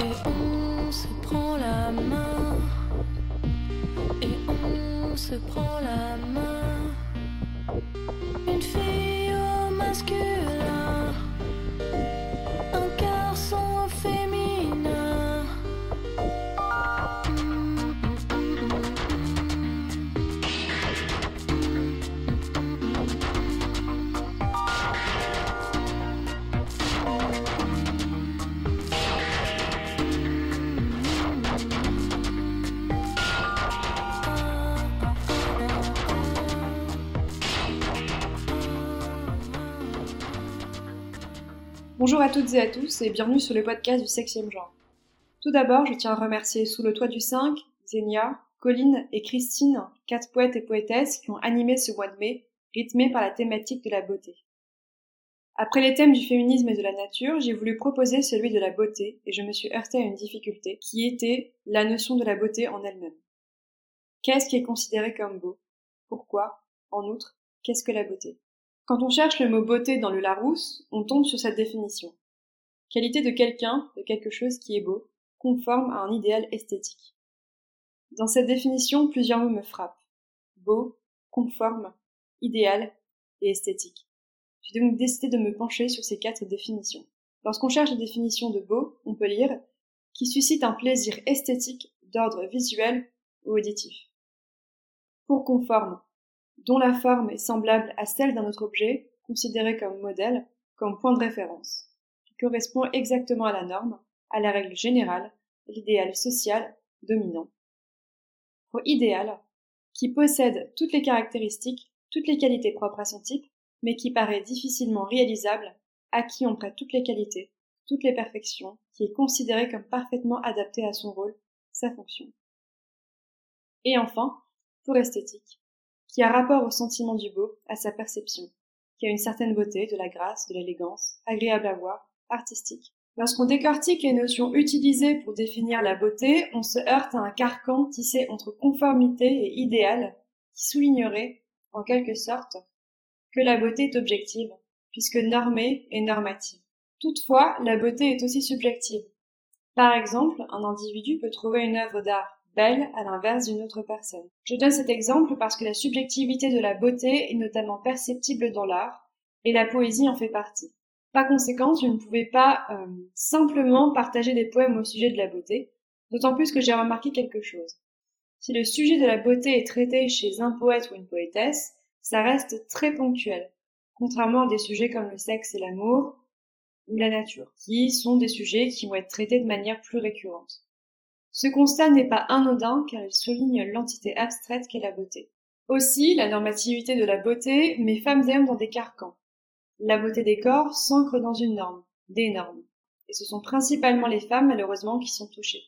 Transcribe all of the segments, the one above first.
Et on se prend la main. Et on se prend la main. Une fille au masculin. Bonjour à toutes et à tous et bienvenue sur le podcast du sextième genre. Tout d'abord, je tiens à remercier Sous le toit du 5, Zénia, Colline et Christine, quatre poètes et poétesses qui ont animé ce mois de mai, rythmé par la thématique de la beauté. Après les thèmes du féminisme et de la nature, j'ai voulu proposer celui de la beauté et je me suis heurté à une difficulté qui était la notion de la beauté en elle-même. Qu'est-ce qui est considéré comme beau? Pourquoi? En outre, qu'est-ce que la beauté? Quand on cherche le mot beauté dans le Larousse, on tombe sur cette définition. Qualité de quelqu'un, de quelque chose qui est beau, conforme à un idéal esthétique. Dans cette définition, plusieurs mots me frappent. Beau, conforme, idéal et esthétique. J'ai donc décidé de me pencher sur ces quatre définitions. Lorsqu'on cherche la définition de beau, on peut lire qui suscite un plaisir esthétique d'ordre visuel ou auditif. Pour conforme, dont la forme est semblable à celle d'un autre objet, considéré comme modèle, comme point de référence, qui correspond exactement à la norme, à la règle générale, l'idéal social dominant. Pour idéal, qui possède toutes les caractéristiques, toutes les qualités propres à son type, mais qui paraît difficilement réalisable, à qui on prête toutes les qualités, toutes les perfections, qui est considéré comme parfaitement adapté à son rôle, sa fonction. Et enfin, pour esthétique, qui a rapport au sentiment du beau, à sa perception, qui a une certaine beauté, de la grâce, de l'élégance, agréable à voir, artistique. Lorsqu'on décortique les notions utilisées pour définir la beauté, on se heurte à un carcan tissé entre conformité et idéal, qui soulignerait, en quelque sorte, que la beauté est objective, puisque normée et normative. Toutefois, la beauté est aussi subjective. Par exemple, un individu peut trouver une œuvre d'art belle à l'inverse d'une autre personne. Je donne cet exemple parce que la subjectivité de la beauté est notamment perceptible dans l'art, et la poésie en fait partie. Par conséquent, je ne pouvais pas euh, simplement partager des poèmes au sujet de la beauté, d'autant plus que j'ai remarqué quelque chose. Si le sujet de la beauté est traité chez un poète ou une poétesse, ça reste très ponctuel, contrairement à des sujets comme le sexe et l'amour ou la nature, qui sont des sujets qui vont être traités de manière plus récurrente. Ce constat n'est pas anodin car il souligne l'entité abstraite qu'est la beauté. Aussi, la normativité de la beauté met femmes et hommes dans des carcans. La beauté des corps s'ancre dans une norme, des normes. Et ce sont principalement les femmes, malheureusement, qui sont touchées.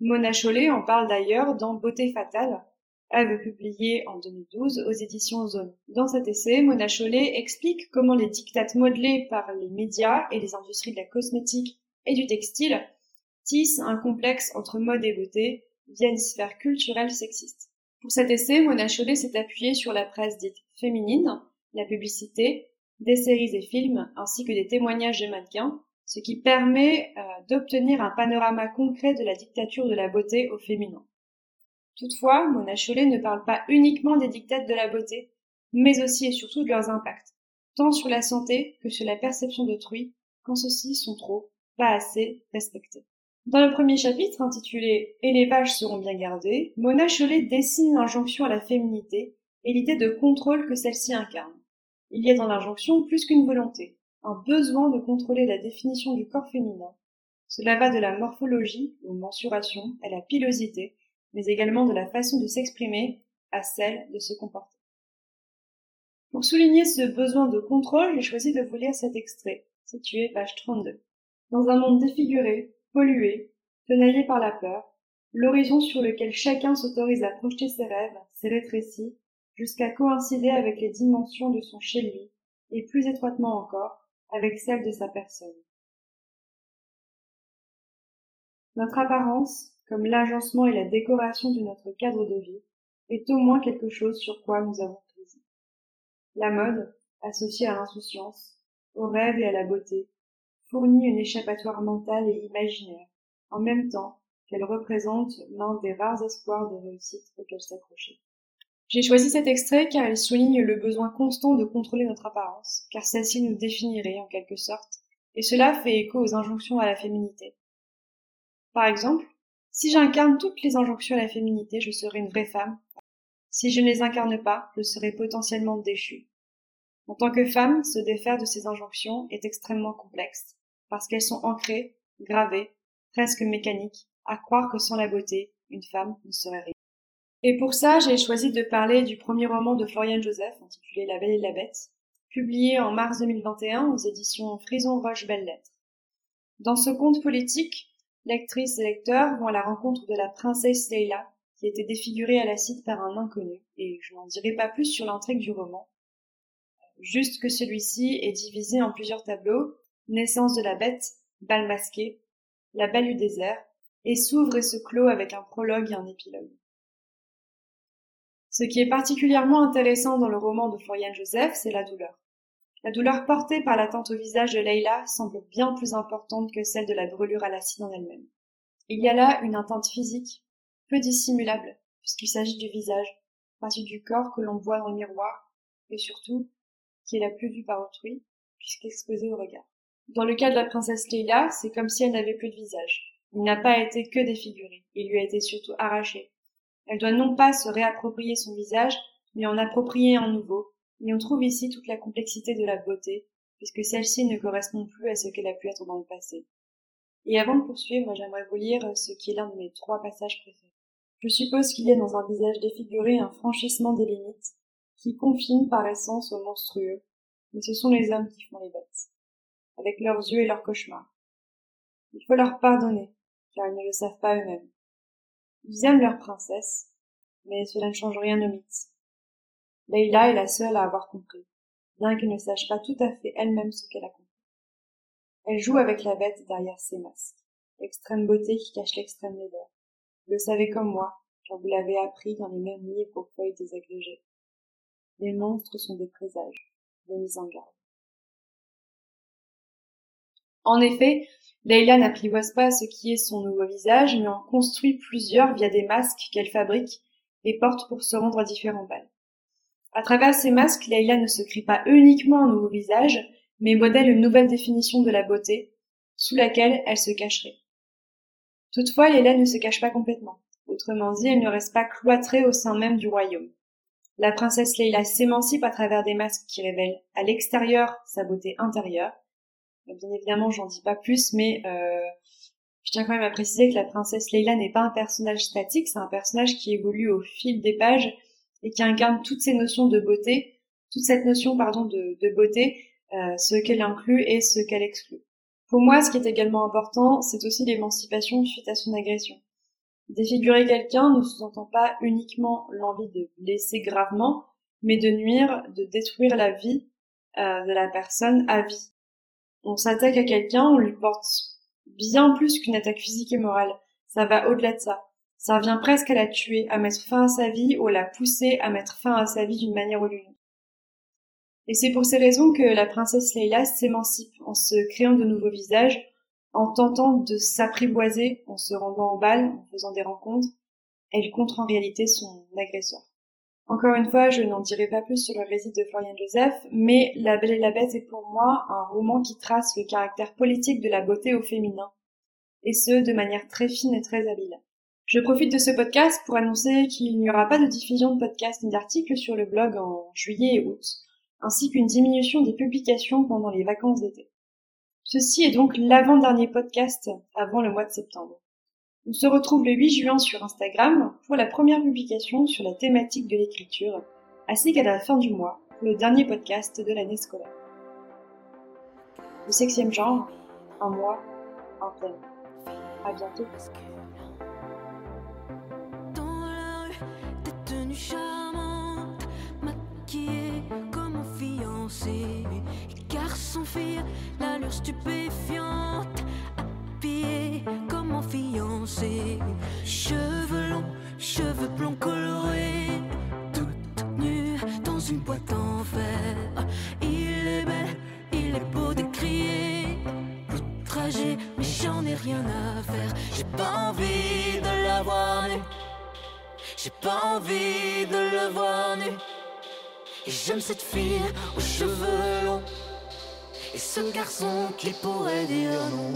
Mona Chollet en parle d'ailleurs dans Beauté fatale, œuvre publiée en 2012 aux éditions Zone. Dans cet essai, Mona Chollet explique comment les dictates modelés par les médias et les industries de la cosmétique et du textile tissent un complexe entre mode et beauté via une sphère culturelle sexiste. Pour cet essai, Mona Chollet s'est appuyée sur la presse dite féminine, la publicité, des séries et films, ainsi que des témoignages de mannequins, ce qui permet euh, d'obtenir un panorama concret de la dictature de la beauté au féminin. Toutefois, Mona Chollet ne parle pas uniquement des dictates de la beauté, mais aussi et surtout de leurs impacts, tant sur la santé que sur la perception d'autrui, quand ceux-ci sont trop, pas assez respectés. Dans le premier chapitre, intitulé Et les pages seront bien gardées, Mona Chollet dessine l'injonction à la féminité et l'idée de contrôle que celle-ci incarne. Il y a dans l'injonction plus qu'une volonté, un besoin de contrôler la définition du corps féminin. Cela va de la morphologie aux mensurations à la pilosité, mais également de la façon de s'exprimer à celle de se comporter. Pour souligner ce besoin de contrôle, j'ai choisi de vous lire cet extrait, situé page 32. Dans un monde défiguré, pollué, tenaillé par la peur, l'horizon sur lequel chacun s'autorise à projeter ses rêves s'est rétréci jusqu'à coïncider avec les dimensions de son chez lui, et plus étroitement encore avec celles de sa personne. Notre apparence, comme l'agencement et la décoration de notre cadre de vie, est au moins quelque chose sur quoi nous avons prise. La mode, associée à l'insouciance, au rêve et à la beauté, fournit une échappatoire mentale et imaginaire, en même temps qu'elle représente l'un des rares espoirs de réussite auxquels s'accrocher. J'ai choisi cet extrait car il souligne le besoin constant de contrôler notre apparence, car celle-ci nous définirait en quelque sorte, et cela fait écho aux injonctions à la féminité. Par exemple, si j'incarne toutes les injonctions à la féminité, je serai une vraie femme. Si je ne les incarne pas, je serai potentiellement déchue. En tant que femme, se défaire de ces injonctions est extrêmement complexe, parce qu'elles sont ancrées, gravées, presque mécaniques, à croire que sans la beauté, une femme ne serait rien. Et pour ça, j'ai choisi de parler du premier roman de Florian Joseph, intitulé La Belle et la Bête, publié en mars 2021 aux éditions Frison Roche Belles Lettres. Dans ce conte politique, lectrices et lecteurs vont à la rencontre de la princesse Leila, qui était défigurée à l'acide par un inconnu, et je n'en dirai pas plus sur l'intrigue du roman. Juste que celui-ci est divisé en plusieurs tableaux, naissance de la bête, bal masqué, la belle du désert, et s'ouvre et se clôt avec un prologue et un épilogue. Ce qui est particulièrement intéressant dans le roman de Florian Joseph, c'est la douleur. La douleur portée par l'attente au visage de Leila semble bien plus importante que celle de la brûlure à l'acide en elle-même. Il y a là une atteinte physique, peu dissimulable, puisqu'il s'agit du visage, partie du corps que l'on voit dans le miroir, et surtout, qui est la plus vue par autrui, puisqu'exposée au regard. Dans le cas de la princesse Leila, c'est comme si elle n'avait plus de visage. Il n'a pas été que défiguré, il lui a été surtout arraché, elle doit non pas se réapproprier son visage, mais en approprier un nouveau, et on trouve ici toute la complexité de la beauté, puisque celle-ci ne correspond plus à ce qu'elle a pu être dans le passé. Et avant de poursuivre, j'aimerais vous lire ce qui est l'un de mes trois passages préférés. Je suppose qu'il y a dans un visage défiguré un franchissement des limites, qui confine par essence au monstrueux, mais ce sont les hommes qui font les bêtes, avec leurs yeux et leurs cauchemars. Il faut leur pardonner, car ils ne le savent pas eux-mêmes. Ils aiment leur princesse, mais cela ne change rien au mythe. Leila est la seule à avoir compris, bien qu'elle ne sache pas tout à fait elle-même ce qu'elle a compris. Elle joue avec la bête derrière ses masques, l'extrême beauté qui cache l'extrême laideur. Vous le savez comme moi, car vous l'avez appris dans les mêmes livres aux feuilles désagrégées. Les monstres sont des présages, des mises en garde. En effet, Leila n'apprivoise pas ce qui est son nouveau visage, mais en construit plusieurs via des masques qu'elle fabrique et porte pour se rendre à différents balles. À travers ces masques, Leila ne se crée pas uniquement un nouveau visage, mais modèle une nouvelle définition de la beauté, sous laquelle elle se cacherait. Toutefois, Leila ne se cache pas complètement. Autrement dit, elle ne reste pas cloîtrée au sein même du royaume. La princesse Leila s'émancipe à travers des masques qui révèlent à l'extérieur sa beauté intérieure, Bien évidemment, j'en dis pas plus, mais euh, je tiens quand même à préciser que la princesse Leila n'est pas un personnage statique, c'est un personnage qui évolue au fil des pages et qui incarne toutes ces notions de beauté, toute cette notion pardon de, de beauté, euh, ce qu'elle inclut et ce qu'elle exclut. Pour moi, ce qui est également important, c'est aussi l'émancipation suite à son agression. Défigurer quelqu'un ne sous-entend pas uniquement l'envie de blesser gravement, mais de nuire, de détruire la vie euh, de la personne à vie on s'attaque à quelqu'un, on lui porte bien plus qu'une attaque physique et morale. Ça va au-delà de ça. Ça revient presque à la tuer, à mettre fin à sa vie ou à la pousser à mettre fin à sa vie d'une manière ou d'une autre. Et c'est pour ces raisons que la princesse Leila s'émancipe en se créant de nouveaux visages, en tentant de s'apprivoiser, en se rendant en bal, en faisant des rencontres. Elle contre en réalité son agresseur. Encore une fois, je n'en dirai pas plus sur le récit de Florian Joseph, mais La Belle et la Bête est pour moi un roman qui trace le caractère politique de la beauté au féminin, et ce, de manière très fine et très habile. Je profite de ce podcast pour annoncer qu'il n'y aura pas de diffusion de podcasts ni d'articles sur le blog en juillet et août, ainsi qu'une diminution des publications pendant les vacances d'été. Ceci est donc l'avant-dernier podcast avant le mois de septembre. On se retrouve le 8 juin sur Instagram pour la première publication sur la thématique de l'écriture, ainsi qu'à la fin du mois pour le dernier podcast de l'année scolaire. Le sextième genre, un mois, un thème. À bientôt. Cheveux longs, cheveux blonds colorés, toute nue dans une boîte en fer. Il est belle, il est beau de crier, trajet, mais j'en ai rien à faire. J'ai pas envie de la voir nue. J'ai pas envie de le voir nu. Et j'aime cette fille aux cheveux longs. Et ce garçon qui pourrait dire non.